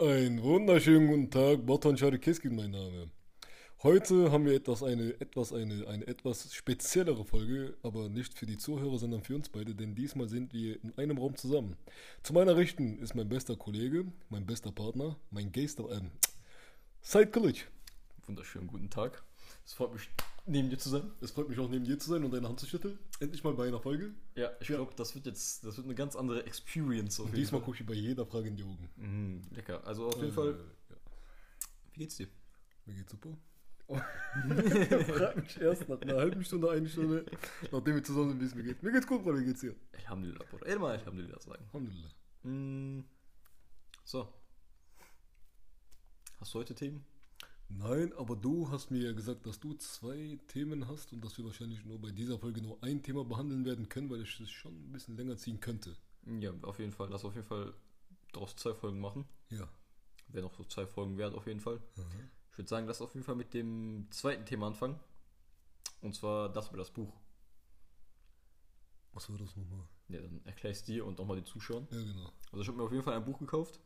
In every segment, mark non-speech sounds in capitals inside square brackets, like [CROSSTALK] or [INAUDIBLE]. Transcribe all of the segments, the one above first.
Einen wunderschönen guten Tag, Botan Scharikiski mein Name. Heute haben wir etwas eine, etwas eine, eine etwas speziellere Folge, aber nicht für die Zuhörer, sondern für uns beide, denn diesmal sind wir in einem Raum zusammen. Zu meiner Rechten ist mein bester Kollege, mein bester Partner, mein Geister, ähm, Said Kilic. Wunderschönen guten Tag. Es freut mich, neben dir zu sein. Es freut mich auch neben dir zu sein und deine Hand zu schütteln. Endlich mal bei einer Folge. Ja, ich Ja. glaube, das wird jetzt, das wird eine ganz andere Experience. Auf Und jeden diesmal gucke ich bei jeder Frage in die Augen. Mhm, lecker. Also auf jeden Äh, Fall, Ja. wie geht's dir? Mir geht's super. Frag mich [LAUGHS] erst nach einer halben Stunde, eine Stunde, nachdem wir zusammen sind, wie es mir geht. Mir geht's gut, Bruder, wie geht's dir? Alhamdulillah, Bruder. Immer Alhamdulillah sagen. Alhamdulillah. Mm, so. Hast du heute Themen? Nein, aber du hast mir ja gesagt, dass du zwei Themen hast und dass wir wahrscheinlich nur bei dieser Folge nur ein Thema behandeln werden können, weil ich es schon ein bisschen länger ziehen könnte. Ja, auf jeden Fall. Lass auf jeden Fall daraus zwei Folgen machen. Ja. Wäre noch so zwei Folgen wert, auf jeden Fall. Ich würde sagen, lass auf jeden Fall mit dem zweiten Thema anfangen. Und zwar das über das Buch. Was war das nochmal? Ja, dann erklär ich dir und nochmal den Zuschauern. Ja, genau. Also ich habe mir auf jeden Fall ein Buch gekauft.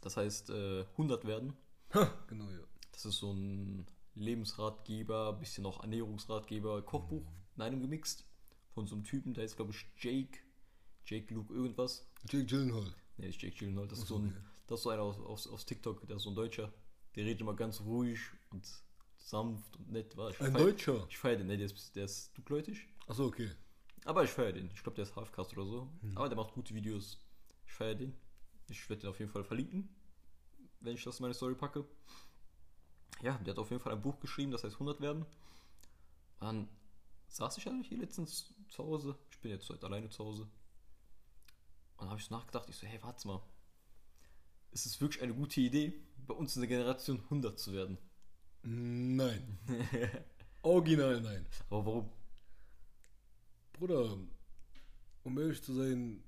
Das heißt äh, 100 werden. Ha, genau, ja. Das ist so ein Lebensratgeber, bisschen auch Ernährungsratgeber, Kochbuch in einem gemixt. Von so einem Typen, der ist glaube ich Jake. Jake Luke irgendwas. Jake Gyllenhaal. Ne, ist Jake Gyllenhaal. Das ist so, ein, das ist so einer aus, aus, aus TikTok, der ist so ein Deutscher. Der redet immer ganz ruhig und sanft und nett. War. Ich Ein feier- Deutscher. Ich feiere den, ne, der ist, der ist dunkelhäutig. Achso, okay. Aber ich feiere den. Ich glaube, der ist Halfcast oder so. Mhm. Aber der macht gute Videos. Ich feiere den. Ich werde den auf jeden Fall verlinken, wenn ich das in meine Story packe. Ja, der hat auf jeden Fall ein Buch geschrieben, das heißt 100 werden. Dann saß ich eigentlich hier letztens zu Hause. Ich bin jetzt heute alleine zu Hause. Und dann habe ich so nachgedacht, ich so, hey, warte mal. Ist es wirklich eine gute Idee, bei uns in der Generation 100 zu werden? Nein. [LAUGHS] Original nein. Aber warum? Bruder, um ehrlich zu sein,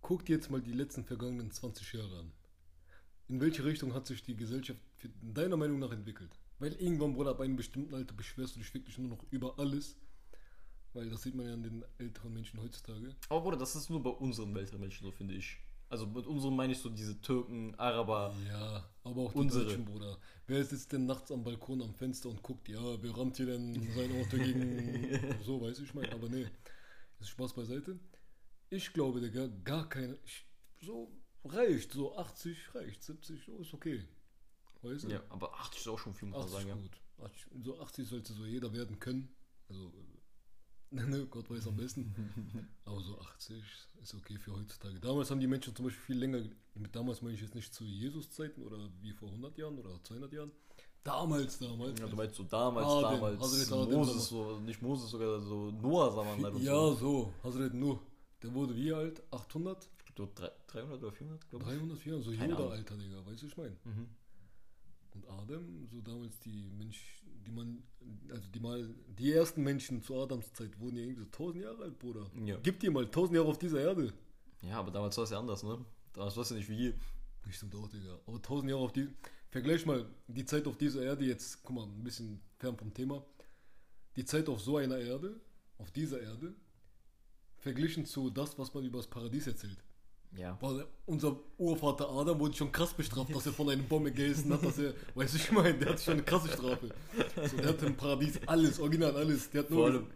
guck dir jetzt mal die letzten vergangenen 20 Jahre an. In welche Richtung hat sich die Gesellschaft deiner Meinung nach entwickelt? Weil irgendwann, Bruder, ab einem bestimmten Alter beschwerst du dich wirklich nur noch über alles. Weil das sieht man ja an den älteren Menschen heutzutage. Aber Bruder, das ist nur bei unseren älteren Menschen so, finde ich. Also mit unserem meine ich so diese Türken, Araber. Ja, aber auch die Unsere. Deutschen, Bruder. Wer sitzt denn nachts am Balkon am Fenster und guckt, ja, wer rammt hier denn sein Auto gegen. [LAUGHS] so, weiß ich mein. Aber nee, ist Spaß beiseite. Ich glaube, Digga, gar keine. Ich, so reicht, so 80 reicht, 70, so ist okay. Weißt du? Ja, aber 80 ist auch schon viel, muss man 80 sagen. Ja. gut. 80, so 80 sollte so jeder werden können. Also, [LAUGHS] ne, Gott weiß am besten. [LAUGHS] Aber so 80 ist okay für heutzutage. Damals haben die Menschen zum Beispiel viel länger, mit damals meine ich jetzt nicht zu Jesus-Zeiten oder wie vor 100 Jahren oder 200 Jahren. Damals, damals. Ja, du meinst so damals, Adem, damals, Hazret Adem Moses, so, nicht Moses, sogar so Noah, sagen wir mal. ja, so. Hazret Nuh. Der wurde wie alt? 800? Ich glaub, drei- 300 oder 400, glaube ich. 300, 400, so Keine Yoda, Ahnung. Alter, Digga. Weißt du, ich meine? Mhm. Und Adam, so damals die Mensch, die man, also die mal, die ersten Menschen zu Adams Zeit wurden ja irgendwie so 1000 Jahre alt, Bruder. Ja. Gib dir mal 1000 Jahre auf dieser Erde. ja, aber damals war es ja anders, ne? Damals war es ja nicht wie hier. Das stimmt auch, Digga. Aber 1000 Jahre auf die, vergleich mal die Zeit auf dieser Erde jetzt, guck mal, ein bisschen fern vom Thema. Die Zeit auf so einer Erde, auf dieser Erde, verglichen zu das, was man über das Paradies erzählt. Ja. Weil unser Urvater Adam wurde schon krass bestraft, dass er von einem Baum gegessen hat, dass er, weißt du, ich meine, der hat schon eine krasse Strafe. So, der hat im Paradies alles, original alles. Der hat nur Vor allem,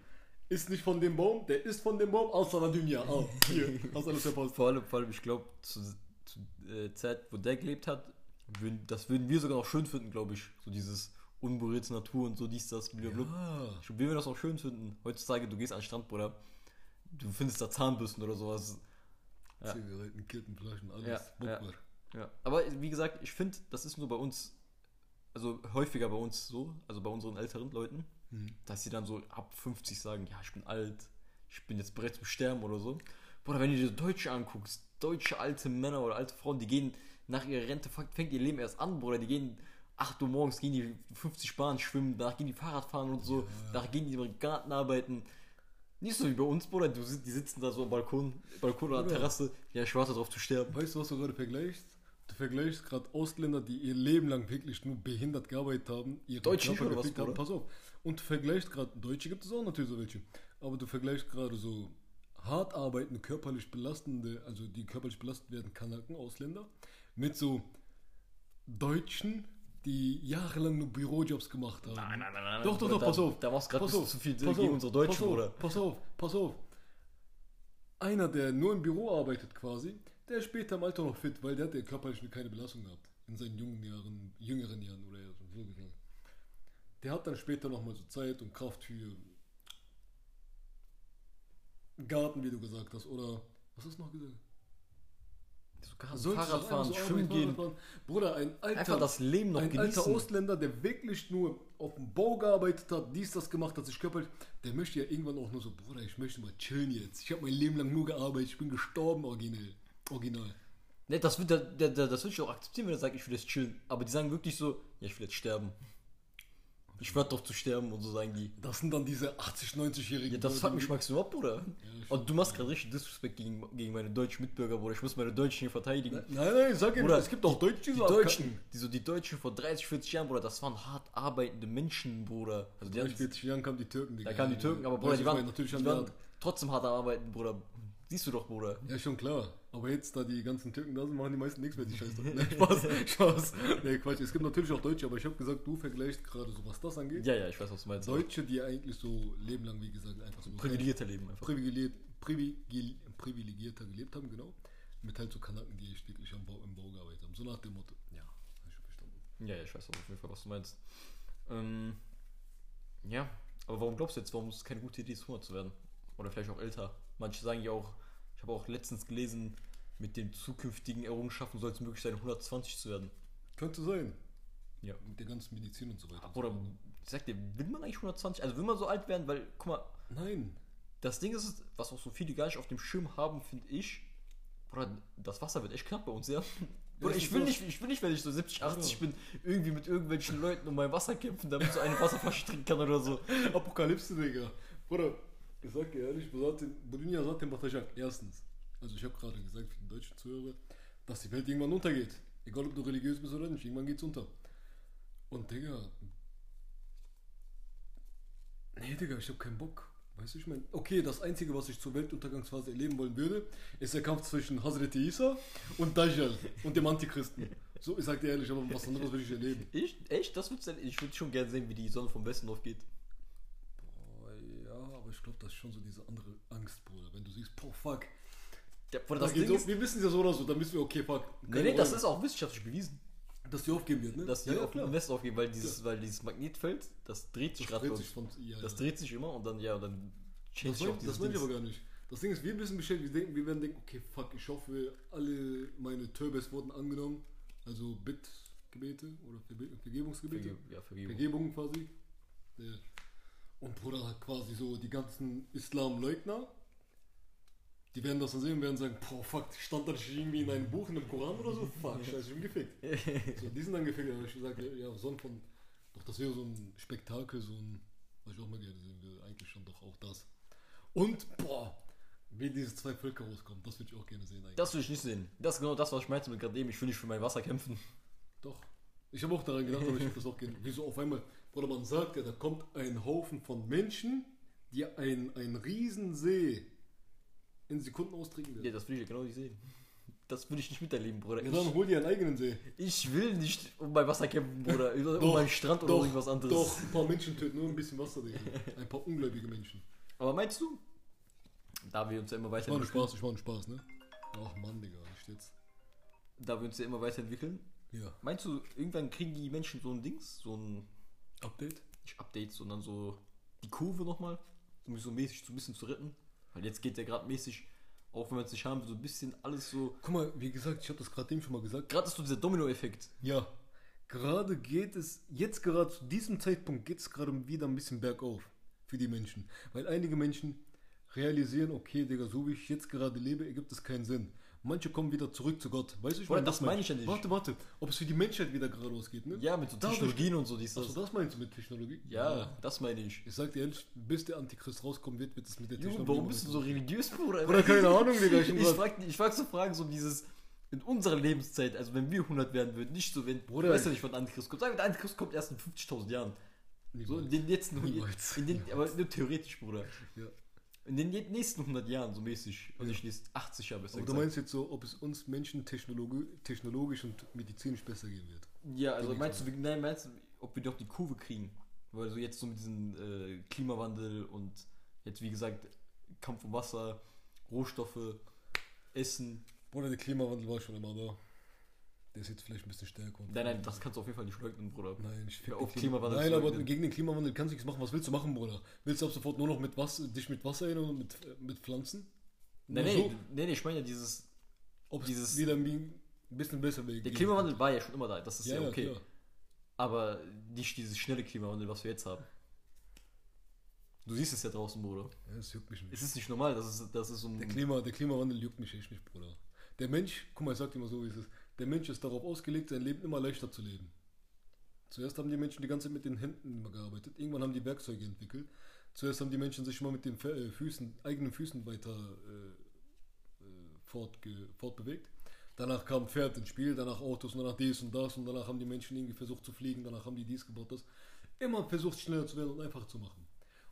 ist nicht von dem Baum, der ist von dem Baum, außer der Dünya. Ah, hier, hast alles verpasst. vor allem, vor allem ich glaube, zu, zu äh, Zeit, wo der gelebt hat, würden, das würden wir sogar noch schön finden, glaube ich. So dieses unberührte Natur und so dies, das, blablabla. Ja, Ich glaube, wir würden das auch schön finden. Heutzutage, du gehst an den Strand, Bruder, du findest da Zahnbürsten oder sowas. Ja. Zigaretten, Kippen, Flaschen, alles. Ja, ja. Ja. Aber wie gesagt, ich finde, das ist nur bei uns, also häufiger bei uns so, also bei unseren älteren Leuten, Hm. dass sie dann so ab 50 sagen, ja, ich bin alt, ich bin jetzt bereit zum Sterben oder so. Bruder, wenn du dir Deutsche anguckst, deutsche alte Männer oder alte Frauen, die gehen nach ihrer Rente, fängt ihr Leben erst an, Bruder, die gehen 8 Uhr morgens, gehen die 50 Bahnen schwimmen, danach gehen die Fahrrad fahren und so, danach gehen die im Garten arbeiten. Nicht so wie bei uns, Bruder, du, die sitzen da so am Balkon, Balkon oder Bruder. Terrasse, ja, ich warte drauf zu sterben. Weißt du, was du gerade vergleichst? Du vergleichst gerade Ausländer, die ihr Leben lang wirklich nur behindert gearbeitet haben, ihre Deutsche Körper gefickt haben. Pass auf. Und du vergleichst gerade, Deutsche gibt es auch natürlich so welche, aber du vergleichst gerade so hart arbeitende, körperlich belastende, also die körperlich belastet werden, Kanaken, Ausländer, mit so Deutschen, die jahrelang nur Bürojobs gemacht haben. Nein, nein, nein, nein. Doch, doch, doch, pass auf. Da machst gerade zu viel pass gegen auf, unsere Deutschen, Bruder. Pass auf, pass auf. Einer, der nur im Büro arbeitet quasi, der ist später im Alter noch fit, weil der hat ja körperlich keine Belastung gehabt. In seinen jungen Jahren, jüngeren Jahren oder so. so gesagt. Der hat dann später nochmal so Zeit und Kraft für Garten, wie du gesagt hast. Oder was hast du noch gesagt? So kann Sollst du Fahrrad doch fahren, einfach so schwimmen gehen. Bruder, ein alter, Einfach das Leben noch ein genießen. alter Ausländer, der wirklich nur auf dem Bau gearbeitet hat, dies, das gemacht hat, sich körperlich, der möchte ja irgendwann auch nur so, Bruder, ich möchte mal chillen jetzt. Ich habe mein Leben lang nur gearbeitet, ich bin gestorben, originell. Original. Ne, das der, der, der, das würde ich auch akzeptieren, wenn er sagt, ich will jetzt chillen. Aber die sagen wirklich so, ja, ich will jetzt sterben. Ich werde doch zu sterben und so sagen die. Das sind dann diese 80, 90-Jährigen. Ja, das fuckt mich maximal ab, Bruder. ich Und du machst gerade richtig Disrespect gegen, gegen meine deutschen Mitbürger, Bruder. Ich muss meine Deutschen hier verteidigen. Nein, nein, sag ihm, Bruder, es gibt auch Deutsche, die Die so Deutschen, die, so die Deutschen vor 30, 40 Jahren, Bruder, das waren hart arbeitende Menschen, Bruder. Also die Vor hatten, 40 Jahren kamen die Türken. da kamen die Türken, aber Bruder, die du, waren, die waren trotzdem hart arbeiten, Bruder. Siehst du doch, Bruder. Ja, schon klar. Aber jetzt, da die ganzen Türken da sind, machen die meisten nichts mehr, die Scheiße. [LAUGHS] Nee, Spaß, Spaß. Nee, Quatsch. Es gibt natürlich auch Deutsche, aber ich habe gesagt, du vergleichst gerade so, was das angeht. Ja, ja, ich weiß, was du meinst. Deutsche, die eigentlich so Leben lang, wie gesagt, einfach so Privilegierter Leben einfach. privilegiert, privilegiert, privilegierter gelebt haben, genau. Mit halt so Kanaken, die echt wirklich am Bau, im Bau gearbeitet haben. So nach dem Motto. Ja, ich verstanden. Ja, ja, ich weiß auf jeden Fall, was du meinst. Ähm, ja, aber warum glaubst du jetzt, warum es keine gute Idee ist, 100 zu werden? Oder vielleicht auch älter? Manche sagen ja auch, ich habe auch letztens gelesen, mit den zukünftigen Errungenschaften soll es möglich sein, 120 zu werden. Könnte sein. Ja. Mit der ganzen Medizin und so weiter. Oder ich sag dir, will man eigentlich 120? Also will man so alt werden, weil, guck mal, Nein. das Ding ist, was auch so viele gar nicht auf dem Schirm haben, finde ich, Bruder, das Wasser wird echt knapp bei uns, ja. [LAUGHS] Bruder, das ich will so. nicht, ich will nicht, wenn ich so 70, 80 bin, irgendwie mit irgendwelchen Leuten um mein Wasser kämpfen, damit so eine Wasserflasche trinken kann oder so. [LAUGHS] Apokalypse, Digga. Bruder, ich sag dir ehrlich, Bolinia sagt dem Batajak, erstens, also ich habe gerade gesagt für den deutschen Zuhörer, dass die Welt irgendwann untergeht. Egal ob du religiös bist oder nicht, irgendwann geht's unter. Und Digga, nee, Digga, ich habe keinen Bock. Weißt du, ich meine, okay, das Einzige, was ich zur Weltuntergangsphase erleben wollen würde, ist der Kampf zwischen Hazreti Isa und Dajjal und dem Antichristen. So, ich sag dir ehrlich, aber was anderes will ich erleben. Ich, echt? Das denn, ich würde schon gerne sehen, wie die Sonne vom Westen aufgeht. Ja, ich glaube, das ist schon so diese andere Angst, Bruder. Wenn du siehst, boah, fuck, Ja, Das Ding so, ist, wir wissen es ja so oder so, dann wissen wir, okay, fuck. nee, nee, das ist auch wissenschaftlich bewiesen, Dass die aufgeben wird, ne? dass die ja, ja, auf Westen aufgehen, weil dieses, weil dieses Magnetfeld, das dreht sich gerade ja, Das ja. dreht sich immer und dann, ja, und dann change Das sich auch das meine ich aber gar nicht. Das Ding ist, wir wissen Bescheid, wir, denken, wir werden denken, okay, fuck, ich hoffe, alle meine Turbes wurden angenommen. Also Bittgebete oder Vergebungsgebete. Verge- Ja, Vergebung. Vergebung quasi. Ja. Und Bruder hat quasi so die ganzen Islamleugner, die werden das dann sehen und werden sagen, boah, fuck, stand da nicht irgendwie in einem Buch, in einem Koran oder so? Fuck, scheiße, ich bin gefickt. [LAUGHS] so, die sind dann gefickt, aber ich sage, ja, so ein von, doch das wäre so ein Spektakel, so ein, was ich auch mal gerne sehen will, eigentlich schon doch auch das. Und, boah, wie diese zwei Völker rauskommen, das würde ich auch gerne sehen eigentlich. Das will ich nicht sehen. Das ist genau das, was ich meinte mit gerade eben. Ich will nicht für mein Wasser kämpfen. Doch. Ich habe auch daran gedacht, aber ich würde [LAUGHS] das auch gerne. Wieso auf einmal, oder man sagt ja, da kommt ein Haufen von Menschen, die ein, ein Riesensee in Sekunden austrinken Ja, werden. das will ich ja genau nicht sehen. Das will ich nicht miterleben, Bruder. Ja, dann hol dir einen eigenen See. Ich, ich will nicht um mein Wasser kämpfen, Bruder. Um Doch, meinen Strand oder doch, irgendwas anderes. Doch, ein paar Menschen töten nur ein bisschen Wasser, Digga. Ein paar ungläubige Menschen. Aber meinst du, da wir uns ja immer Ich war weiterentwickeln, Spaß, ich war nur Spaß, ne? Ach Mann, Digga, nicht jetzt. da wir uns ja immer weiterentwickeln, Ja. meinst du, irgendwann kriegen die Menschen so ein Dings, so ein, Update? nicht Update, sondern so die Kurve nochmal, um mich so mäßig so ein bisschen zu retten? Weil jetzt geht ja gerade mäßig, auch wenn wir es nicht haben, so ein bisschen alles so. Guck mal, wie gesagt, ich habe das gerade dem schon mal gesagt. Gerade ist so dieser Domino-Effekt. Ja, gerade geht es, jetzt gerade zu diesem Zeitpunkt geht es gerade wieder ein bisschen bergauf für die Menschen. Weil einige Menschen realisieren, okay, Digga, so wie ich jetzt gerade lebe, ergibt es keinen Sinn. Manche kommen wieder zurück zu Gott. Weißt du, ich meine, das meine ich ja nicht. Warte, warte, ob es für die Menschheit wieder geradeaus geht, ne? Ja, mit so Dadurch- Technologien und so, dies, das. Achso, das meinst du mit Technologie? Ja, das meine ich. Ich sag dir ehrlich, bis der Antichrist rauskommen wird, wird es mit der Junge, Technologie. warum bist du so religiös, Bruder? Oder keine Ahnung, Digga. Ich, [LAUGHS] Ich frag, ich frag so Fragen, so dieses, in unserer Lebenszeit, also wenn wir 100 werden würden, nicht so, wenn, Bruder, du weißt ja nicht, wann Antichrist kommt. Wir, der Antichrist kommt erst in 50.000 Jahren. So in den letzten, [LAUGHS] Niemals. in den, aber nur theoretisch, Bruder. ja. In den nächsten 100 Jahren, so mäßig. Und nicht nächsten 80 Jahre besser Aber du meinst jetzt so, ob es uns Menschen technologi technologisch und medizinisch besser gehen wird? Ja, also ich meinst du, nein, meinst du, ob wir doch die Kurve kriegen? Weil so jetzt so mit diesem äh, Klimawandel und jetzt wie gesagt Kampf um Wasser, Rohstoffe, Essen. Bruder, der Klimawandel war schon immer da. Der ist jetzt vielleicht ein bisschen stärker. Nein, nein, das kannst du auf jeden Fall nicht leugnen, Bruder. Nein, ich fick auf Klima- Klimawandel Nein, aber gegen den Klimawandel kannst du nichts machen. Was willst du machen, Bruder? Willst du ab sofort nur noch mit Wasser, dich mit Wasser erinnern und mit, äh, mit Pflanzen? Nein, nein, so? nein, ich meine ja dieses. Ob dieses- es wieder ein bisschen besser wird. Der Klimawandel war ja schon immer da, das ist ja, ja, okay. klar. Aber nicht dieses schnelle Klimawandel, was wir jetzt haben. Du siehst es ja draußen, Bruder. Ja, das juckt mich nicht. Es ist nicht normal, das ist, das ist um. Der, Klima, der Klimawandel juckt mich echt nicht, Bruder. Der Mensch, guck mal, ich sag dir mal so, wie es ist. Der Mensch ist darauf ausgelegt, sein Leben immer leichter zu leben. Zuerst haben die Menschen die ganze Zeit mit den Händen immer gearbeitet. Irgendwann haben die Werkzeuge entwickelt. Zuerst haben die Menschen sich immer mit den äh, Füßen, eigenen Füßen weiter äh, äh, fortbewegt. Danach kam Pferd ins Spiel, danach Autos, danach dies und das und danach haben die Menschen irgendwie versucht zu fliegen, danach haben die dies gebaut, das. Immer versucht schneller zu werden und einfacher zu machen.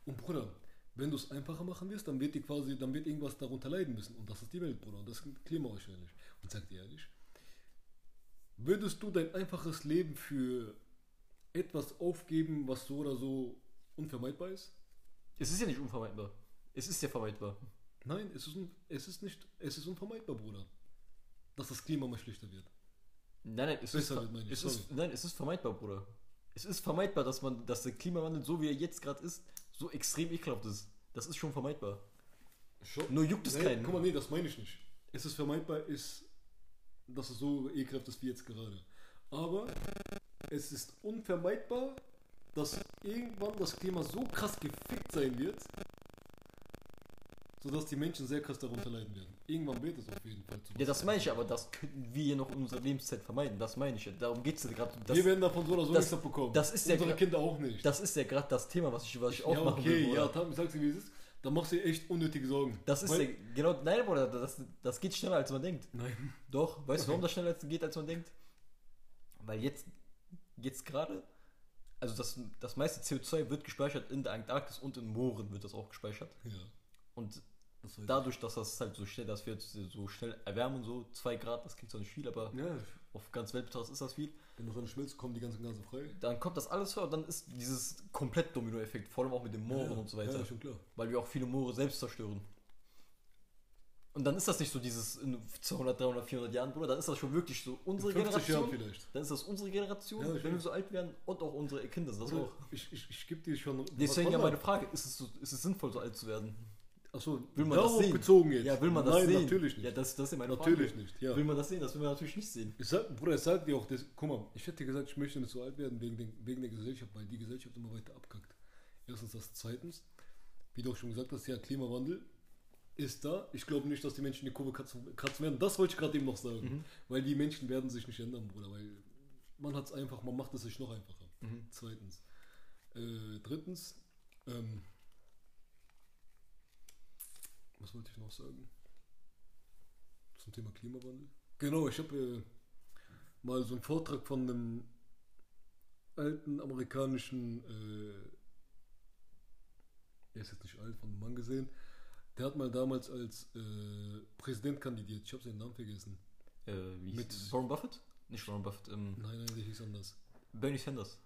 Und Bruder, wenn du es einfacher machen wirst, dann wird die quasi, dann wird irgendwas darunter leiden müssen. Und das ist die Welt, Bruder. Und das ist das Klima wahrscheinlich. Und sag dir ehrlich, würdest du dein einfaches Leben für etwas aufgeben, was so oder so unvermeidbar ist? Es ist ja nicht unvermeidbar. Es ist ja vermeidbar. Nein, es ist, es ist nicht, es ist unvermeidbar, Bruder. Dass das Klima mal schlechter wird. Nein, nein, es, ist, Besser ver- wird, es ist, nein, es ist vermeidbar, Bruder. Es ist vermeidbar, dass man, dass der Klimawandel, so wie er jetzt gerade ist, so extrem ekelhaft ist. Das ist schon vermeidbar. Nur juckt es nee, keinen. Guck mal, nee, das meine ich nicht. Es ist vermeidbar, ist, dass es so ekelhaft ist wie jetzt gerade. Aber es ist unvermeidbar, dass irgendwann das Klima so krass gefickt sein wird, sodass die Menschen sehr krass darunter leiden werden. Irgendwann wird es auf jeden Fall zu Ja, das meine ich, aber das könnten wir hier noch in unserer Lebenszeit vermeiden. Das meine ich ja. Darum geht es ja gerade. Das, Wir werden davon so oder so das- nichts abbekommen. das ist ja Unsere Kinder auch nicht. das ist ja gerade das Thema, was ich, was ich ja, aufmachen okay, will. ja, Bruder. Tam, sagst du, wie es ist? Da machst du dir echt unnötige Sorgen. Das ist Weil- ja, genau, nein, Bruder, das, das geht schneller, als man denkt. Nein. Doch, weißt du, Okay. warum das schneller geht, als man denkt? Weil jetzt, jetzt gerade, also das, das meiste CO2 wird gespeichert in der Antarktis und in Mooren wird das auch gespeichert. Ja, Und das dadurch, dass das halt so schnell, dass wir jetzt so schnell erwärmen, so 2 Grad, das klingt zwar nicht viel, aber. Ja, auf ganz Welt betrachtet ist das viel. wenn du schmilzt, kommen die ganzen Gase frei. Dann kommt das alles vor und dann ist dieses komplett Domino-Effekt, vor allem auch mit den Mooren ja, und so weiter. Ja, schon klar. weil wir auch viele Moore selbst zerstören. Und dann ist das nicht so dieses in 200, 300, 400 Jahren, Bruder, dann ist das schon wirklich so unsere 50 Jahren Generation. vielleicht. Dann ist das unsere Generation, Ja, wenn wir so alt werden und auch unsere Kinder das Bruder, auch. Ich, ich, ich gebe dir schon. Deswegen ja meine. Frage, ist es, so, ist es sinnvoll, so alt zu werden? Achso, Will man das sehen? bezogen jetzt. Ja, will man das Nein, sehen? natürlich nicht. Ja, das, das ist meine natürlich Frage. nicht, ja. Will man das sehen? Das will man natürlich nicht sehen. Ich sag, Bruder, ich sag dir auch, das, guck mal, ich hätte dir gesagt, ich möchte nicht so alt werden wegen, den, wegen der Gesellschaft, weil die Gesellschaft immer weiter abkackt. Erstens das. Zweitens, wie du auch schon gesagt hast, ja, Klimawandel ist da. Ich glaube nicht, dass die Menschen die Kurve kratzen, kratzen werden. Das wollte ich gerade eben noch sagen. Mhm. Weil die Menschen werden sich nicht ändern, Bruder, weil man hat es einfach, man macht es sich noch einfacher. Mhm. Zweitens. Äh, drittens, ähm, was wollte ich noch sagen? Zum Thema Klimawandel. Genau, ich habe äh, mal so einen Vortrag von einem alten amerikanischen, äh, er ist jetzt nicht alt, von einem Mann gesehen. Der hat mal damals als äh, Präsident kandidiert. Ich habe seinen Namen vergessen. Äh, wie Mit- hieß Warren Buffett? Nicht Warren Buffett, ähm, Nein, nein, der hieß anders. Bernie Sanders.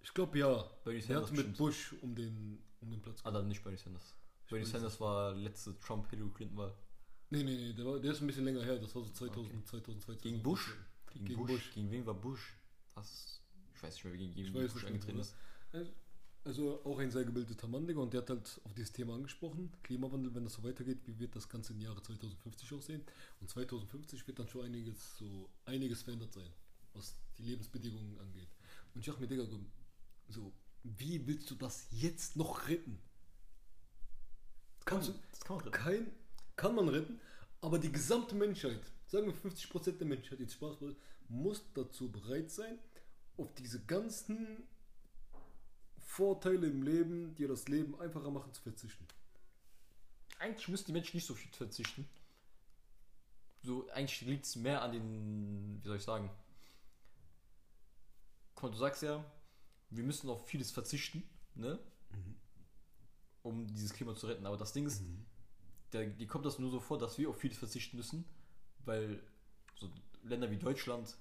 Ich glaube ja. Bernie Der Sanders hat mit bestimmt. Bush um den, um den Platz Ah, dann nicht Bernie Sanders. Bernie Sanders war letzte Trump-Hillary Clinton-Wahl. Nee, nee, nee, der, war, der ist ein bisschen länger her. Das war so 2000, Okay. 2002. Gegen Bush? Gegen, Gegen Bush. Bush. Gegen wen war Bush? Was? Ich weiß nicht mehr, gegen, wen Bush angetreten ist. Also auch ein sehr gebildeter Mann, Digga, und der hat halt auf dieses Thema angesprochen. Klimawandel, wenn das so weitergeht, wie wird das Ganze im Jahre 2050 aussehen? Und 2050 wird dann schon einiges so einiges verändert sein, was die Lebensbedingungen angeht. Und ich dachte mir, Digga, so, wie willst du das jetzt noch retten? Kannst du, Das kann man retten. kein, kann man retten, aber die gesamte Menschheit, sagen wir 50% der Menschheit, jetzt Spaß macht, muss dazu bereit sein, auf diese ganzen Vorteile im Leben, die das Leben einfacher machen, zu verzichten. Eigentlich müssten die Menschen nicht so viel verzichten. So, eigentlich liegt es mehr an den, wie soll ich sagen? Du sagst ja, wir müssen auf vieles verzichten, ne? Um dieses Klima zu retten. Aber das Ding ist, der, die kommt das nur so vor, dass wir auf vieles verzichten müssen, weil so Länder wie Deutschland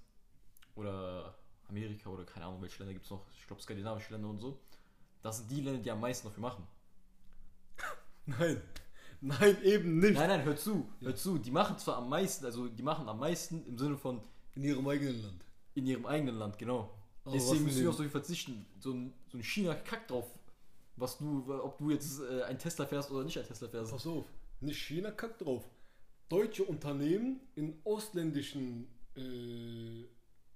oder Amerika oder keine Ahnung, welche Länder gibt es noch, ich glaube skandinavische Länder und so, das sind die Länder, die am meisten dafür machen. [LAUGHS] Nein. Nein, eben nicht. Nein, nein, hör zu, hör zu, die machen zwar am meisten, also die machen am meisten im Sinne von In ihrem eigenen Land. in ihrem eigenen Land, genau. Was Deswegen müssen wir auf so viel verzichten. So ein, so ein China kackt drauf, was du, ob du jetzt äh, ein Tesla fährst oder nicht ein Tesla fährst. Pass auf, nicht China kackt drauf. Deutsche Unternehmen in ausländischen, äh,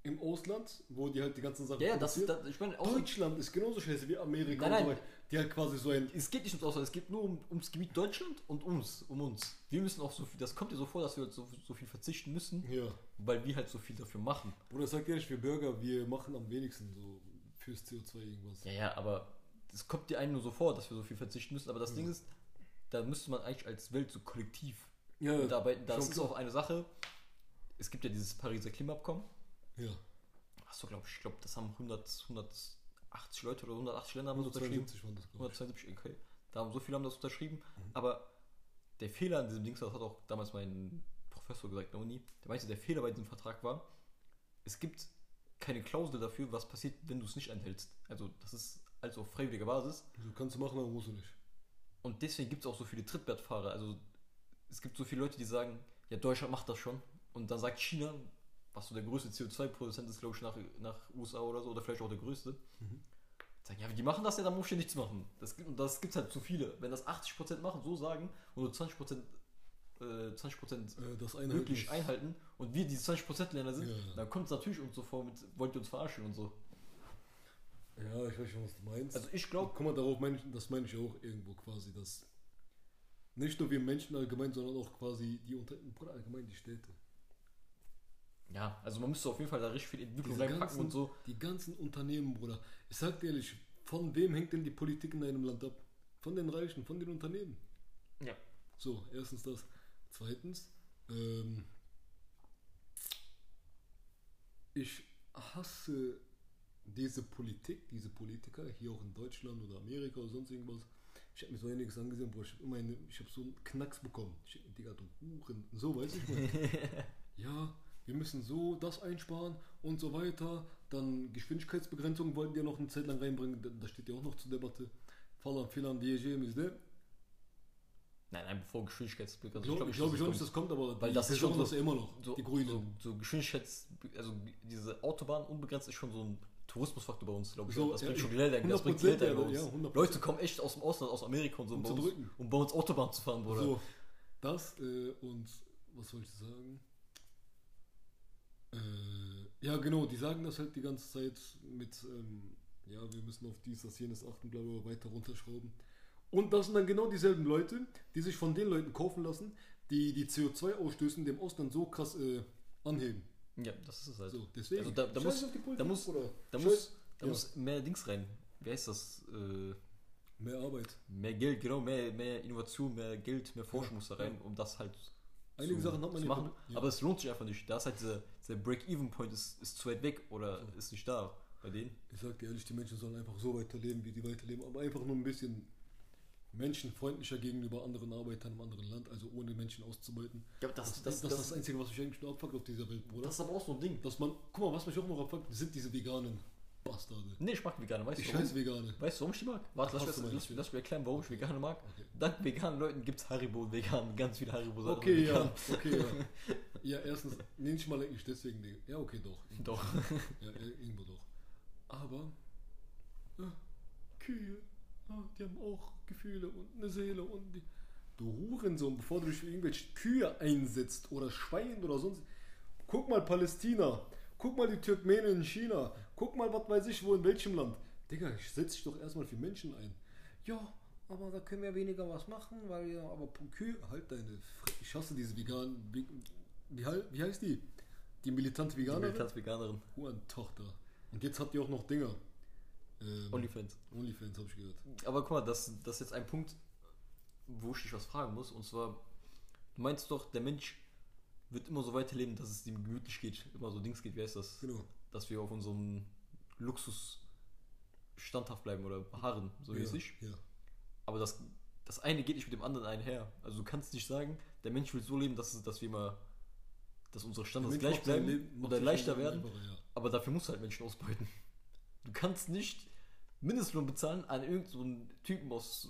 im Ausland, wo die halt die ganzen Sachen Ja, ja, das, das ich meine, Deutschland ist genauso scheiße wie Amerika Nein, und so nein. weiter. Die halt quasi so ein. es geht nicht ums Ausland, es geht nur um, ums Gebiet Deutschland und uns, um uns. Wir müssen auch so viel, das kommt dir so vor, dass wir halt so, so viel verzichten müssen, Ja. weil wir halt so viel dafür machen. Oder sag ehrlich, wir Bürger, wir machen am wenigsten so fürs CO2 irgendwas. Ja, ja, aber es kommt dir einem nur so vor, dass wir so viel verzichten müssen, aber das Ding ist, da müsste man eigentlich als Welt so kollektiv Ja, mitarbeiten. Das ist auch eine Sache. Es gibt ja dieses Pariser Klimaabkommen. Ja. Achso, glaube ich, glaube, das haben 100, 180 Leute oder 180 Länder haben das unterschrieben. 172 waren das, glaube ich. 172, okay. Da haben so viele haben das unterschrieben. Aber der Fehler an diesem Ding, das hat auch damals mein Professor gesagt in der Uni, der meinte, der Fehler bei diesem Vertrag war, es gibt keine Klausel dafür, was passiert, wenn du es nicht einhältst. Also das ist also auf freiwilliger Basis. Also kannst du machen, aber musst du nicht. Und deswegen gibt es auch so viele Trittbrettfahrer. Also es gibt so viele Leute, die sagen, ja, Deutschland macht das schon. Und dann sagt China, was so der größte CO2-Produzent ist, glaube ich, nach, nach USA oder so, oder vielleicht auch der größte, sagen, ja, die machen das ja, dann muss ich ja nichts machen. Das, gibt- und das gibt halt zu viele. Wenn das 80% machen, so sagen, und nur 20%, äh, 20% Äh, das wirklich einhalten und wir die 20% Länder sind, Ja, ja. dann kommt es natürlich uns so vor mit, wollt ihr uns verarschen und so. Ja, ich weiß schon, was du meinst. Also ich glaube, Guck mal, darauf meine ich, das meine ich auch irgendwo quasi, dass nicht nur wir Menschen allgemein, sondern auch quasi die Unter Bruder, allgemein die Städte. ja, also man müsste auf jeden Fall da richtig viel Entwicklung Diese reinpacken ganzen, und so. die ganzen Unternehmen, Bruder. Ich sag dir ehrlich, von wem hängt denn die Politik in einem Land ab? Von den Reichen, von den Unternehmen. Ja. So, erstens das. Zweitens, ähm, ich hasse diese Politik, diese Politiker, hier auch in Deutschland oder Amerika oder sonst irgendwas. Ich habe mir so einiges angesehen, Bro. Ich habe immer eine, ich habe so einen Knacks bekommen. Ich denke, Digga, du Huren. So, weiß ich mal. [LAUGHS] ja, wir müssen so das einsparen und so weiter. Dann Geschwindigkeitsbegrenzung wollten die ja noch eine Zeit lang reinbringen. Da, steht ja auch noch zur Debatte. Falan filan diye ist der. Nein, nein, bevor Geschwindigkeitsbegrenzung. Glaube ich, glaub ich auch nicht, dass das kommt, aber Weil das ist schon so- das ja immer noch. so, die Grünen. So, so Geschwindigkeits... Also diese Autobahn unbegrenzt ist schon so ein Tourismusfaktor bei uns, glaube ich. So, das ja, bringt schon Geld. Das 100% bringt Geld ja, bei uns. ja, 100%. Leute kommen echt aus dem Ausland, aus Amerika und so, Um bei uns, um bei uns Autobahn zu fahren, Bruder. So, das äh, und was soll ich sagen? Äh, ja, genau, die sagen das halt die ganze Zeit mit, ähm, ja, wir müssen auf dies, das, jenes achten, bla, bla, weiter runterschrauben. Und das sind dann genau dieselben Leute, die sich von den Leuten kaufen lassen, die die CO2-Ausstöße dem Ausland so krass äh, anheben. Ja, das ist es halt. So, deswegen. Also da, da, muss, auf die Politik, da, muss, Bruder. da, muss, da ja. muss mehr Dings rein. Wie heißt das? Äh, Mehr Arbeit. mehr Geld, genau, mehr, mehr Innovation, mehr Geld, mehr Forschung muss da rein, um das halt Einige Sachen hat man zu ja- machen. ja. Aber es lohnt sich einfach nicht. Da ist halt dieser, dieser Break-Even-Point ist, ist zu weit weg oder ist nicht da bei denen. Ich sag dir ehrlich, die Menschen sollen einfach so weiterleben, wie die weiterleben, aber einfach nur ein bisschen menschenfreundlicher gegenüber anderen Arbeitern im anderen Land, also ohne Menschen auszubeuten. Ja, das, Das, das, das, ist das Einzige, was mich eigentlich nur abfuckt auf dieser Welt, Bruder. das ist aber auch so ein Ding. Dass man, guck mal, was mich auch noch abfuckt, sind diese veganen Bastarde. Nee, ich mag Veganer, weißt Ich du warum? scheiß Vegane. Weißt du, warum ich die mag? Warte, lass, lass, mal lass, lass mir erklären, warum ich Veganer mag. Okay. Dank veganen Leuten gibt es Haribo vegan, ganz viele Haribo Okay, ja, okay, ja. [LAUGHS] Ja, erstens, nee, nicht mal eigentlich deswegen, Digga. Ja, okay, doch. Doch. Ja, ir- irgendwo doch. Aber, ja, Kühe, die haben auch Gefühle und eine Seele und die. Du Hurensohn, bevor du dich für irgendwelche Kühe einsetzt oder Schwein oder sonst. Guck mal Palästina, guck mal die Türkmenen in China, guck mal, was weiß ich, wo in welchem Land. Digga, ich setz dich doch erstmal für Menschen ein. Ja, aber da können wir weniger was machen, weil ja, aber Kühe, halt deine. Ich hasse diese veganen. Wie, wie, hei- wie heißt die? Die militante Die Veganerin? Militanz-Veganerin. Huren-Tochter. Und jetzt hat die auch noch Dinger. Ähm, Onlyfans. Onlyfans habe ich gehört. Aber guck mal, das, das ist jetzt ein Punkt, wo ich dich was fragen muss. Und zwar, du meinst doch, der Mensch wird immer so weiterleben, dass es ihm gemütlich geht, immer so Dings geht, wie heißt das? Genau. Dass wir auf unserem Luxus standhaft bleiben oder beharren, so ja, mäßig. Ja. Aber das, das eine geht nicht mit dem anderen einher. Also du kannst nicht sagen, der Mensch will so leben, dass, es, dass wir immer, dass unsere Standards gleich bleiben Leben- oder leichter werden. ja. Aber dafür musst du halt Menschen ausbeuten. Du kannst nicht Mindestlohn bezahlen an irgendeinen so Typen aus,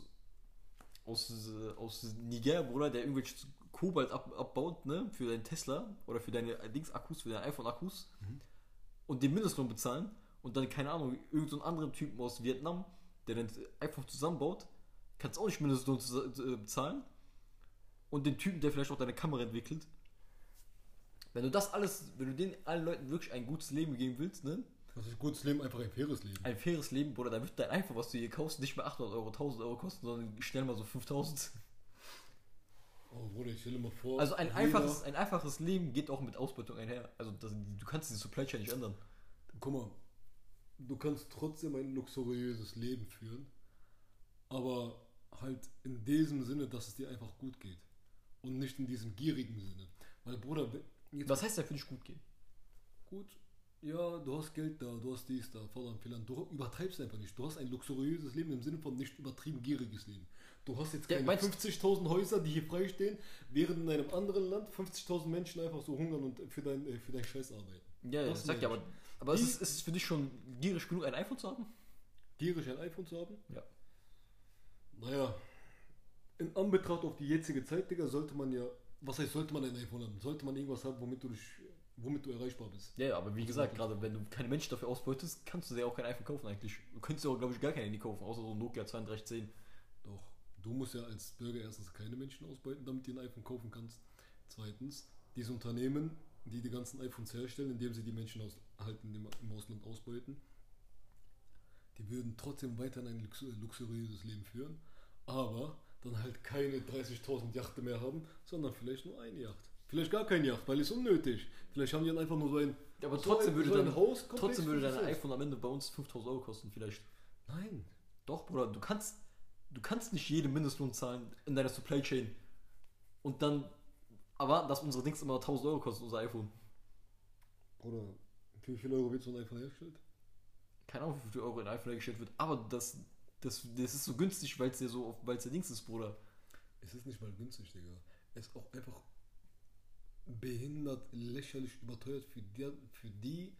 aus, aus Niger, Bruder, der irgendwelche Kobalt ab, abbaut, ne, für deinen Tesla oder für deine Dings-Akkus, für deine iPhone-Akkus und den Mindestlohn bezahlen und dann, keine Ahnung, irgendeinen so anderen Typen aus Vietnam, der dein iPhone zusammenbaut, kannst auch nicht Mindestlohn äh, bezahlen und den Typen, der vielleicht auch deine Kamera entwickelt. Wenn du das alles, wenn du den allen Leuten wirklich ein gutes Leben geben willst, ne, Das ist gutes Leben, einfach ein faires Leben. ein faires Leben, Bruder, dann wird dein iPhone, was du hier kaufst, nicht mehr 800 Euro, 1000 Euro kosten, sondern schnell mal so 5000. Oh, Bruder, ich stell dir mal vor. Also ein einfaches, ein einfaches Leben geht auch mit Ausbeutung einher. Also das, du kannst die Supply Chain nicht ändern. Guck mal, du kannst trotzdem ein luxuriöses Leben führen, aber halt in diesem Sinne, dass es dir einfach gut geht. Und nicht in diesem gierigen Sinne. Weil, Bruder, Was heißt denn für dich gut gehen? gut, ja, du hast Geld da, du hast dies da, viel an. Du übertreibst einfach nicht. Du hast ein luxuriöses Leben im Sinne von nicht übertrieben gieriges Leben. Du hast jetzt Ja, keine meinst- 50.000 Häuser, die hier frei stehen, während in einem anderen Land 50.000 Menschen einfach so hungern und für dein, äh, für dein Scheiß arbeiten. Ja, ja, Das sagt ja, aber, aber ist, Die- es, ist es für dich schon gierig genug, ein iPhone zu haben? Gierig ein iPhone zu haben? Ja. Naja, in Anbetracht auf die jetzige Zeit, Digga, sollte man ja, was heißt, sollte man ein iPhone haben? Sollte man irgendwas haben, womit du dich, womit du erreichbar bist? Ja, ja, aber wie gesagt, gerade wenn du keine Menschen dafür ausbeutest, kannst du dir auch kein iPhone kaufen eigentlich. Du könntest dir auch, glaube ich, gar kein Handy kaufen, außer so ein Nokia 3210. Doch, du musst ja als Bürger erstens keine Menschen ausbeuten, damit du ein iPhone kaufen kannst. Zweitens, diese Unternehmen, die die ganzen iPhones herstellen, indem sie die Menschen aus, halt dem, im Ausland ausbeuten, die würden trotzdem weiterhin ein lux luxuriöses Leben führen, aber dann halt keine 30.000 Yachten mehr haben, sondern vielleicht nur eine Yacht. Vielleicht gar keine Yacht, weil es unnötig. Vielleicht haben die dann einfach nur so ein, Ja, aber so trotzdem ein, würde so dann, Haus trotzdem würde dein iPhone am Ende bei uns 5000 Euro kosten, vielleicht. Nein. Doch, Bruder, du kannst, du kannst nicht jedem Mindestlohn zahlen in deiner Supply Chain und dann erwarten, dass unsere Dings immer 1000 Euro kosten, unser iPhone. Oder für wie viel Euro wird so ein iPhone hergestellt? Keine Ahnung, wie viel Euro in ein iPhone hergestellt wird, aber das, das, das ist so günstig, weil es dir so, weil es der Dings ist, Bruder. Es ist nicht mal günstig, Digga. Es ist auch einfach behindert, lächerlich überteuert für die, für die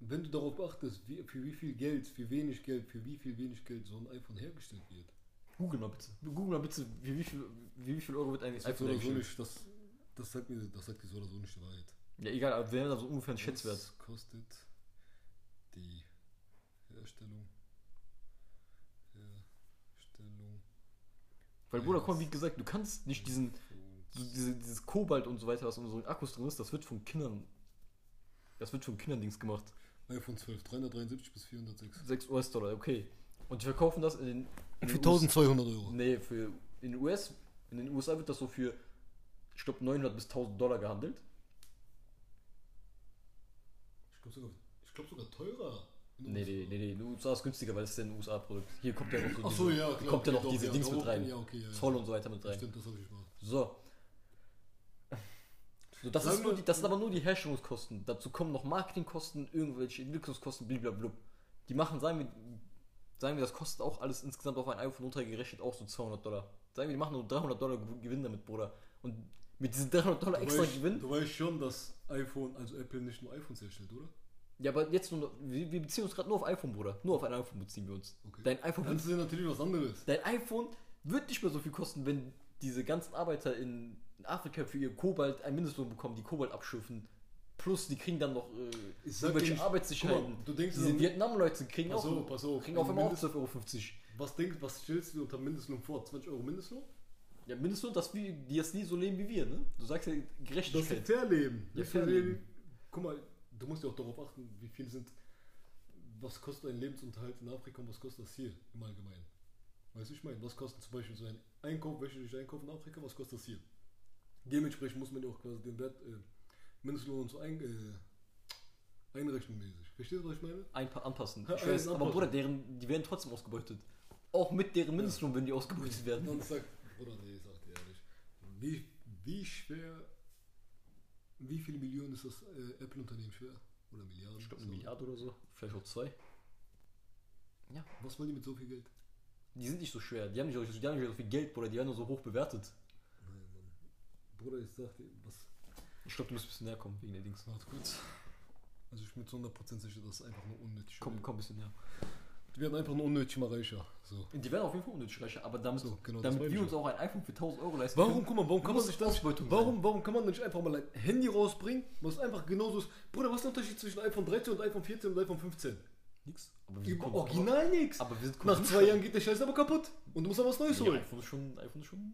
wenn du darauf achtest, wie, für wie viel Geld, für wenig Geld, für wie viel wenig Geld so ein iPhone hergestellt wird. Google mal bitte. Google mal bitte, wie, wie, viel, wie, wie viel Euro wird ein Das, iPhone oder so hergestellt? nicht, das, das, sagt mir, das sagt dir so oder so nicht die Wahrheit. Ja, egal, aber wäre da so ungefähr ein Schätzwert. Was kostet die Herstellung? Herstellung. Weil, Bruder, komm, wie gesagt, du kannst nicht diesen, so diese, dieses Kobalt und so weiter, was in unseren Akkus drin ist, das wird von Kindern, das wird von Kindern Dings gemacht. iPhone 12, 373 bis 406. 6 US-Dollar, okay. Und die verkaufen das in den. In Für den US 1200 Euro. Nee, für in den US, in den USA wird das so für, ich glaube, 900 bis 1000 Dollar gehandelt. Ich glaube sogar, ich glaub sogar teurer. Nee, nee, nee, nee, in den USA ist günstiger, weil es ist ja ein USA-Produkt. Hier kommt ja noch so, so, diese- ja, hier klar. kommt ja noch diese Dings mit rein. Ja, okay, ja. Zoll und so weiter mit rein. Stimmt, das habe ich gemacht. So. So das, Sagen ist nur die, das sind aber nur die Herstellungskosten. Dazu kommen noch Marketingkosten, irgendwelche Entwicklungskosten, blablabla. Die machen, sagen wir, sagen wir, das kostet auch alles insgesamt auf ein iPhone runtergerechnet auch so 200 Dollar. Sagen wir, die machen nur 300 Dollar Gewinn damit, Bruder. Und mit diesen 300 Dollar Du extra weißt, Gewinn. du weißt schon, dass iPhone, also Apple nicht nur iPhones herstellt, oder? Ja, aber jetzt nur, wir, wir beziehen uns gerade nur auf iPhone, Bruder. Nur auf ein iPhone beziehen wir uns. Okay. Dein iPhone Dann ist natürlich was anderes. Dein iPhone wird nicht mehr so viel kosten, wenn diese ganzen Arbeiter in Afrika für ihr Kobalt einen Mindestlohn bekommen, die Kobalt abschiffen. Plus, die kriegen dann noch äh, irgendwelche nicht- Arbeitssicherheiten. Mal, du denkst Diese Vietnam-Leute kriegen Pass auch, auf, pass auf. kriegen auf einmal auch Mindest- 12,50 Euro. Was denkst was stellst du unter Mindestlohn vor? 20 Euro Mindestlohn? Ja, Mindestlohn, dass wir, die das nie so leben wie wir, ne? Du sagst ja Das ist Gerechtigkeit. Fairleben. Ja, Das ist Fairleben. Guck mal, du musst ja auch darauf achten, wie viel sind, was kostet ein Lebensunterhalt in Afrika und was kostet das hier im Allgemeinen. Weißt du, ich meine, was kostet zum Beispiel so ein Einkauf, wöchentlich Einkauf in Afrika, was kostet das hier? Dementsprechend muss man ja auch quasi den Wert, äh, Mindestlohn und so ein, äh, einrechnen mäßig. Verstehst du, was ich meine? Ein paar anpassen. Ja, Ich weiß, aber. Bruder, deren, die werden trotzdem ausgebeutet. Auch mit deren Mindestlohn werden die ausgebeutet werden. Und sagt, oder nee, sag dir ehrlich, wie, wie schwer, wie viele Millionen ist das äh, Apple-Unternehmen schwer? Oder Milliarden? Ich glaube, eine Milliarde oder so. Vielleicht auch zwei. Was wollen die mit so viel Geld? Die sind nicht so schwer. Die haben nicht, so- die haben nicht so viel Geld, Bruder. Die werden nur so hoch bewertet. Nein, Mann. Bruder, ich sag dir, was. Ich glaube, du musst ein bisschen näher kommen wegen der Dings. Warte kurz. Also ich bin zu 100% sicher, dass es einfach nur unnötig Komm, komm ein bisschen näher. Die werden einfach nur unnötig mal reicher. So. Die werden auf jeden Fall unnötig reicher, aber damit, So, genau, das damit wir uns auch ein iPhone für 1000 Euro leisten Warum, können. guck mal, warum kann man sich das, warum, warum kann man nicht einfach mal ein Handy rausbringen, was einfach genauso ist? Bruder, was ist der Unterschied zwischen iPhone 13 und iPhone 14 und iPhone 15? Nix. Aber wir sind Über original nix. Aber wir sind Nach zwei Jahren geht der Scheiß aber kaputt. Und du musst dann was Neues Ja, holen. iPhone ist schon, iPhone ist schon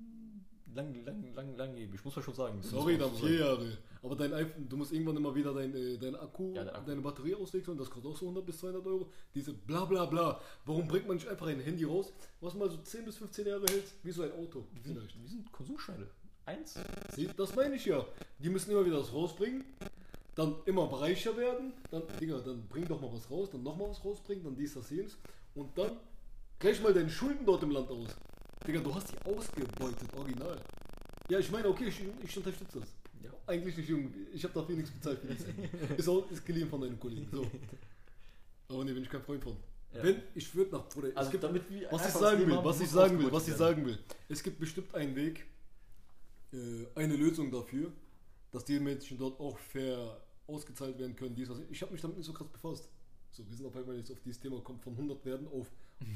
lang, lang, lang, langlebig, muss man schon sagen. Das Sorry, dann vier. Jahre. Aber dein iPhone, du musst irgendwann immer wieder dein, äh, dein Akku, Ja, Akku. deine Batterie auswechseln. Das kostet auch so 100 bis 200 Euro. Diese bla bla bla. Warum bringt man nicht einfach ein Handy raus, was mal so 10 bis 15 Jahre hält, wie so ein Auto? Wir Vielleicht. sind, wir sind Konsumschweine. Eins. Sieh, das meine ich ja. Die müssen immer wieder was rausbringen, dann immer reicher werden, dann, Digga, dann bring doch mal was raus, dann nochmal was rausbringen, dann dies, das, jenes. Und dann gleich mal deine Schulden dort im Land aus. Digga, du hast die ausgebeutet, original. Ja, ich meine, okay, ich, ich unterstütze das. Ja. Eigentlich nicht, Junge. Ich habe dafür nichts bezahlt für das. [LAUGHS] ist, auch, ist geliehen von deinen Kollegen. So. Aber nee, bin ich kein Freund von. Ja. Wenn, ich würde nach, Bruder, Also es gibt, damit wir was ich sagen will, was ich sagen will, was ich sagen will. Es gibt bestimmt einen Weg, äh, eine Lösung dafür, dass die Menschen dort auch fair ausgezahlt werden können. Dies, was ich habe mich damit nicht so krass befasst. So, wir sind auf einmal jetzt auf dieses Thema kommt von 100 werden auf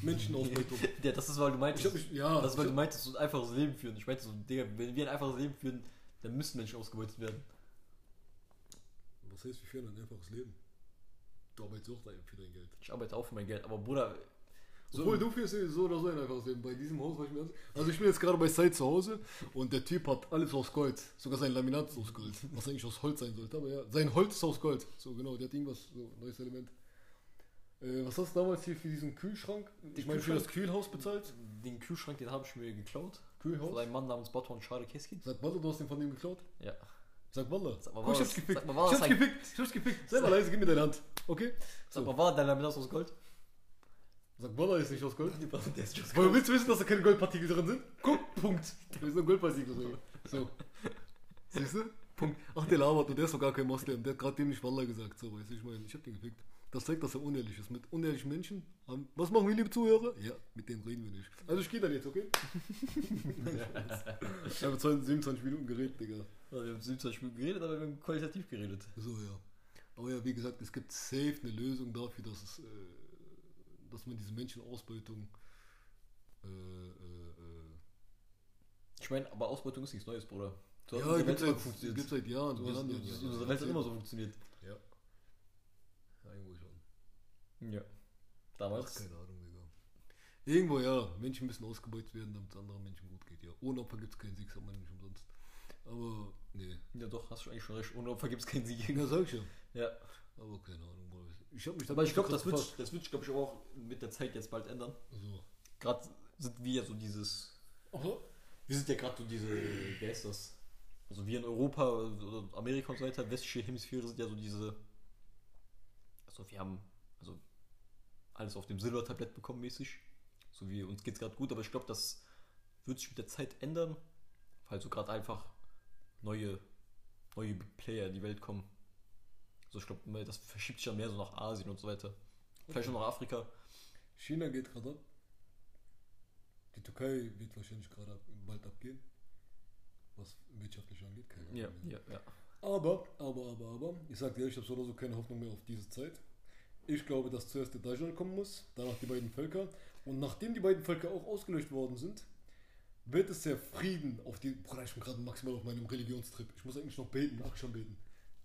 Menschenausbeutung. [LAUGHS] Ja, das ist, weil du meintest. Mich- ja, das ist, weil du meintest, so ein einfaches Leben führen. Ich meinte so, Digga, wenn wir ein einfaches Leben führen, dann müssen Menschen ausgebeutet werden. was heißt, wir führen ein einfaches Leben? Du arbeitest auch für dein Geld. Ich arbeite auch für mein Geld, aber Bruder, so, Obwohl du führst so oder so ein einfaches Leben. Bei diesem Haus war ich mir ganz- Also ich bin jetzt gerade bei Side zu Hause und der Typ hat alles aus Gold. Sogar sein Laminat ist aus Gold. Was eigentlich aus Holz sein sollte. Aber ja, sein Holz ist aus Gold. So genau, der hat irgendwas, so neues Element. Äh, was hast du damals hier für diesen Kühlschrank? Ich meine für das Kühlhaus bezahlt? den Kühlschrank, den habe ich mir geklaut. Kühlhaus? Von einem Mann namens Baton Schade Keskin. Sag Wallah, du hast den von dem geklaut? Ja. Sag Wallah. Sag mal, ich hab's gefickt. sag mal, was ich hab's gefickt. Ich hab's gefickt. Sei mal leise, gib mir deine Hand. Okay? Sag So. mal, war dein Laminat aus Gold? Sag Wallah ist nicht aus Gold. Der ist aus Weil du willst wissen, dass da keine Goldpartikel drin sind? Guck, Punkt. Da sind nur Goldpartikel drin. So. Siehst du? Punkt. Ach, der labert und der ist doch gar kein Moslem. Der hat gerade dem nicht Wallah gesagt. So, weißt du, ich meine, ich hab den gefickt. Das zeigt, dass er unehrlich ist. Mit unehrlichen Menschen. haben- Was machen wir, liebe Zuhörer? Ja, mit denen reden wir nicht. Also ich gehe dann jetzt, okay? ich habe 27 Minuten geredet, Digga. Wir haben 27 Minuten geredet, aber wir haben qualitativ geredet. So, ja. Aber ja, wie gesagt, es gibt safe eine Lösung dafür, dass es, äh, dass man diese Menschenausbeutung äh, äh, äh, Ich meine, aber Ausbeutung ist nichts Neues, Bruder. So ja, gibt Welt immer seit, funktioniert. gibt's seit Jahren. So Jahren, ist- Jahren, Unsere Welt hat immer so funktioniert. Ja. ja. Irgendwo schon. Ja. Ach, Damals. keine Ahnung, Digga. Irgendwo, ja. Menschen müssen ausgebeutet werden, damit es anderen Menschen gut geht, ja. Ohne Opfer gibt es keinen Sieg, sagt man nicht umsonst. Aber, nee. Ja, doch, hast du eigentlich schon recht. Ohne Opfer gibt es keinen Sieg. Ja, sag ich ja. Ja. Aber keine Ahnung. Ich hab mich Aber ich glaube, das wird, das wird sich, glaube ich, aber auch mit der Zeit jetzt bald ändern. So. Gerade sind wir ja so dieses. Aber, Wir sind ja gerade so diese. Wer ist das? Also wir in Europa oder Amerika und so weiter, westliche Hemisphäre sind ja so diese. Also wir haben also alles auf dem Silbertablett bekommen mäßig. So wie uns geht's gerade gut, aber ich glaube, das wird sich mit der Zeit ändern, weil so gerade einfach neue neue Big Player in die Welt kommen. Also ich glaube, das verschiebt sich dann mehr so nach Asien und so weiter. Vielleicht auch nach Afrika. China geht gerade ab. Die Türkei wird wahrscheinlich gerade ab, bald abgehen. Was wirtschaftlich angeht, keine Ahnung. Ja, ja, ja. Aber, aber, aber, aber, ich sag dir, ich habe so oder so keine Hoffnung mehr auf diese Zeit. Ich glaube, dass zuerst der Deutschland kommen muss, danach die beiden Völker. Und nachdem die beiden Völker auch ausgelöscht worden sind, wird es der Frieden auf die. Bruder, ich bin gerade maximal auf meinem Religionstrip. Ich muss eigentlich noch beten, Aksham beten.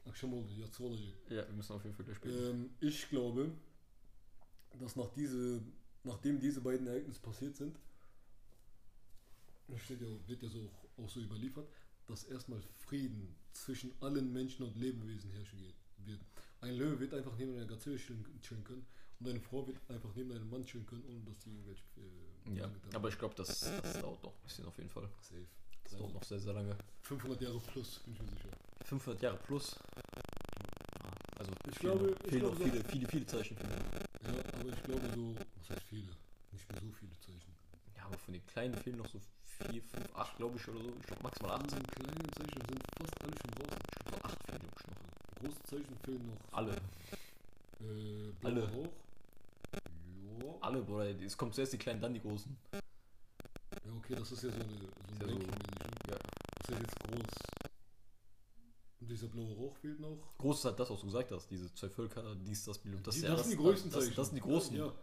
Aksham ja, Zoology. Ja, wir müssen auf jeden Fall gleich spielen. Ähm, ich glaube, dass nach diese, nachdem diese beiden Ereignisse passiert sind, steht ja, wird ja so auch, auch so überliefert, dass erstmal Frieden zwischen allen Menschen und Lebewesen herrschen wird. Ein Löwe wird einfach neben einer Gazelle chillen, chillen können und eine Frau wird einfach neben einem Mann chillen können, ohne dass die irgendwelche. Äh, Ja, aber ich glaube, das, das dauert noch ein bisschen auf jeden Fall. Safe. Das dauert noch sehr, sehr lange. 500 Jahre plus, bin ich mir sicher. 500 Jahre plus. Ja, Also Ich fehlen glaube- noch, ich fehlen noch glaube, viele, viele, viele Zeichen. Ja, aber ich glaube so, was heißt viele? Nicht mehr so viele Zeichen. Ja, aber von den kleinen fehlen noch so 4, 5, 8, glaube ich, oder so. Ich glaube maximal 8. Die kleinen Zeichen sind fast alle schon raus. Ich glaube 8 fehlen, glaube ich, noch. Große Zeichen fehlen noch. Alle. Äh, Alle. Rauch. Ja. alle, Bruder. Es kommt zuerst die Kleinen, dann die Großen. Ja, okay, das ist ja so eine so ein Ja, so- Ranking-mäßig, ne? Ja. Das ist jetzt groß. Und dieser blaue Rauch fehlt noch. Groß ist halt das, was du gesagt hast. Diese zwei Völker, dies, das, Bild. Das, Die- ja, das sind die größten das, Zeichen. das sind die großen. Ja.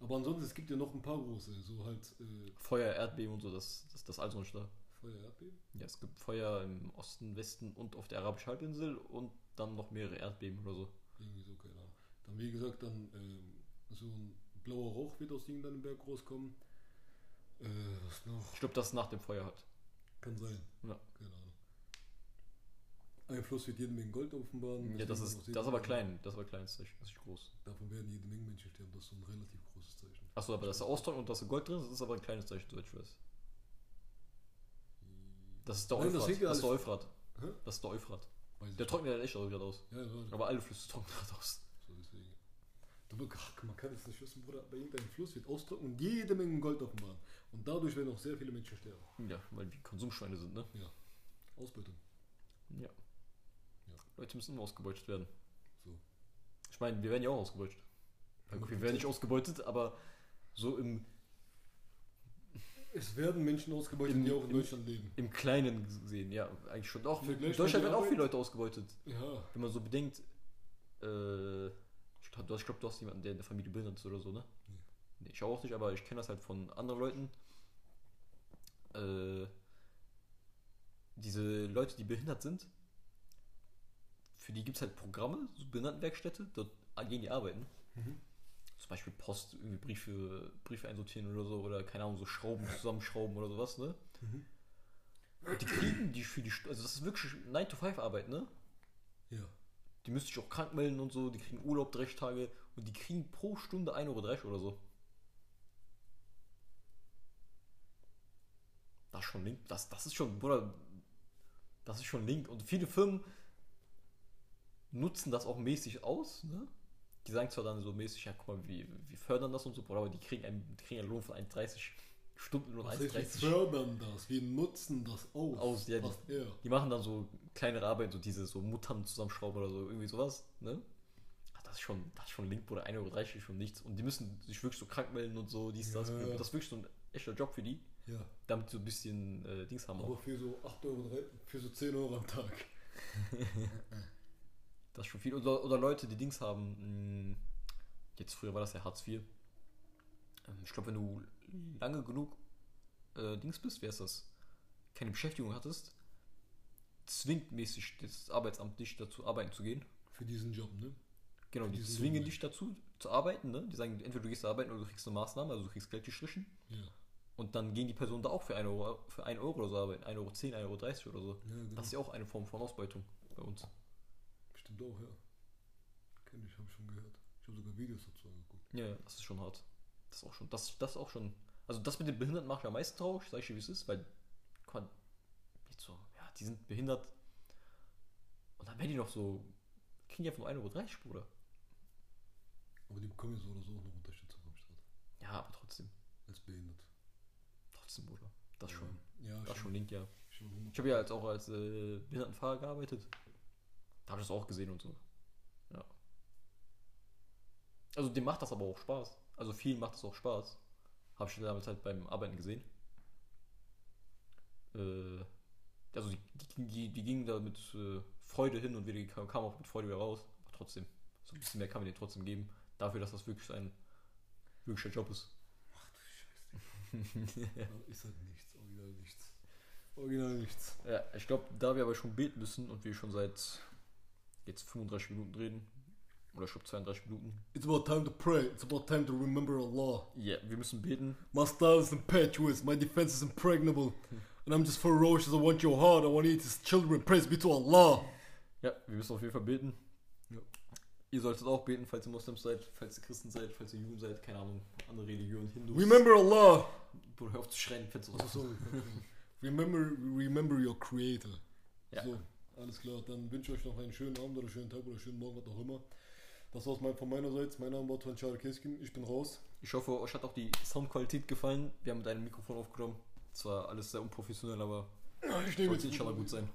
Aber ansonsten, es gibt ja noch ein paar große. So halt äh, Feuer, Erdbeben und so, das, das, das alles noch da. Feuer, Erdbeben. Ja, es gibt Feuer im Osten, Westen und auf der arabischen Halbinsel und dann noch mehrere Erdbeben oder so. Irgendwie so, keine Ahnung. Dann, wie gesagt, dann ähm, so ein blauer Rauch wird aus im Berg rauskommen. Äh, was noch? Ich glaube, das ist nach dem Feuer halt. Kann sein. Ja. Keine Ahnung. Ein Fluss wird jede Menge Gold offenbaren. Ja, das ist, das ist aber klein. Das kleines Zeichen. Das ist nicht groß. Davon werden jede Menge Menschen sterben. Das ist so ein relativ großes Zeichen. Achso, aber das ist Austrocknen und da ist Gold drin, das ist aber ein kleines Zeichen, soweit ich weiß. Das ist der Nein, das Euphrat. ja Das ist der Euphrat. Hä? Das ist der Euphrat. Weiß Der trocknet halt echt auch gerade aus. Ja, ja, Aber alle Flüsse trocknen gerade aus. Ach, man kann es nicht wissen, Bruder, aber irgendein Fluss wird austrocknen und jede Menge Gold offenbaren. Und dadurch werden auch sehr viele Menschen sterben. Ja, weil die Konsumschweine sind, ne? Ja. Ausbeutung. Ja. Ja. Leute müssen immer ausgebeutet werden. So. Ich meine, wir werden ja auch ausgebeutet. Gut, wir werden nicht ausgebeutet, aber so im, Es werden Menschen ausgebeutet, Im- die auch in im- Deutschland leben. im Kleinen gesehen, ja, eigentlich schon. Auch in Deutschland werden auch viele. Leute ausgebeutet. Ja. Wenn man so bedenkt, äh, du, hast- ich glaub, du hast jemanden, der in der Familie behindert ist oder so, ne? Nee. Nee, ich auch nicht, aber ich kenne das halt von anderen Leuten. Äh, diese Leute, die behindert sind, für die gibt es halt Programme, so Behindertenwerkstätte, dort gehen die arbeiten. Mhm. Zum Beispiel Post, irgendwie Briefe, Briefe einsortieren oder so, oder keine Ahnung, so Schrauben zusammenschrauben oder sowas, ne? Mhm. Die kriegen die für die, also das ist wirklich 9 to 5 Arbeit, ne? Ja. Die müssen sich auch krank melden und so, die kriegen Urlaub, 30 Tage und die kriegen pro Stunde 1,30 Euro oder so. Das ist schon link, das, das ist schon, Bruder, das ist schon link. Und viele Firmen nutzen das auch mäßig aus, ne? Die sagen zwar dann so mäßig, ja guck mal, wir, wir fördern das und so, aber die kriegen einen, die kriegen einen Lohn von 1,30 Stunden und Was heißt, wir 1,30 fördern das, wir nutzen das aus. Aus, ja, die-. Die machen dann so kleinere Arbeiten, so diese so Muttern zusammenschrauben oder so, irgendwie sowas, ne? Ach, Das ist schon, das ist schon link, Bruder, 1,30 Euro ist schon nichts. Und die müssen sich wirklich so krank melden und so, dies, das. Ja. Das ist wirklich so ein echter Job für die, Ja. damit die so ein bisschen äh, Dings haben. Aber Auch. für so 8 Euro, für so 10 Euro am Tag. [LAUGHS] Das ist schon viel. Oder, oder Leute, die Dings haben, mh, jetzt früher war das ja Hartz IV. Ähm, Ich glaube, wenn du lange genug äh, Dings bist, wer ist das? Keine Beschäftigung hattest, zwingt mäßig das Arbeitsamt dich dazu, arbeiten zu gehen. Für diesen Job, ne? Genau, die diesen zwingen Lohn. dich dazu zu arbeiten, ne? Die sagen, entweder du gehst arbeiten oder du kriegst eine Maßnahme, also du kriegst Geld gestrichen. Ja. Und dann gehen die Personen da auch für 1 Euro, für 1 Euro oder so arbeiten. 1 Euro 10, 1 Euro 30 oder so. Ja, genau. Das ist ja auch eine Form von Ausbeutung bei uns. Bestimmt auch, ja. Kenn ich, hab ich schon gehört. Ich habe sogar Videos dazu angeguckt. Ja, das ist schon hart. Das ist auch schon, das, das ist auch schon. Also das mit den Behinderten macht mich am meisten traurig, sag ich dir, wie es ist, weil, mal, jetzt so, ja, die sind behindert. Und dann werden die noch so, kriegen einfach nur 1,30 Euro, Bruder. Aber die bekommen ja so oder so auch noch Unterstützung vom Staat. Ja, aber trotzdem, Als behindert. trotzdem, Bruder. Das schon, Ja, das schon linkt, ja. schon 100. Ich habe ja als, auch als äh, Behindertenfahrer gearbeitet. Da habe ich das auch gesehen und so. Ja. Also dem macht das aber auch Spaß. Also vielen macht das auch Spaß. Habe ich damals halt beim Arbeiten gesehen. Äh, also die, die, die, die gingen da mit äh, Freude hin und wir kamen auch mit Freude wieder raus. Aber trotzdem, so ein bisschen mehr kann man denen trotzdem geben. Dafür, dass das wirklich ein wirklicher Job ist. Ja, [LAUGHS] ist halt nichts. Original nichts. Original nichts. Ja, ich glaube, da wir aber schon beten müssen und wir schon seit jetzt 35 Minuten reden, oder ich glaube 32 Minuten, It's about time to pray. It's about time to remember Allah. ja, wir müssen beten. My style is impetuous. My defense is impregnable. And I'm just ferocious. I want your heart. I want to eat his children. Praise be to Allah. Ja, wir müssen auf jeden Fall beten. Ja. Ihr solltet auch beten, falls ihr Muslims seid, falls ihr Christen seid, falls ihr Juden seid, keine Ahnung, andere Religionen, Hindus. Remember Allah. Bruder, hör auf zu schreien, Fenster Also, sorry. remember, remember your creator. Ja. So, alles klar. Dann wünsche ich euch noch einen schönen Abend oder schönen Tag oder schönen Morgen, was auch immer. Das war's mein, von meiner Seite. Mein Name war Tonchar Keskin. Ich bin raus. Ich hoffe, euch hat auch die Soundqualität gefallen. Wir haben mit einem Mikrofon aufgenommen. Zwar alles sehr unprofessionell, aber Ich nehme sollte inshallah gut sein.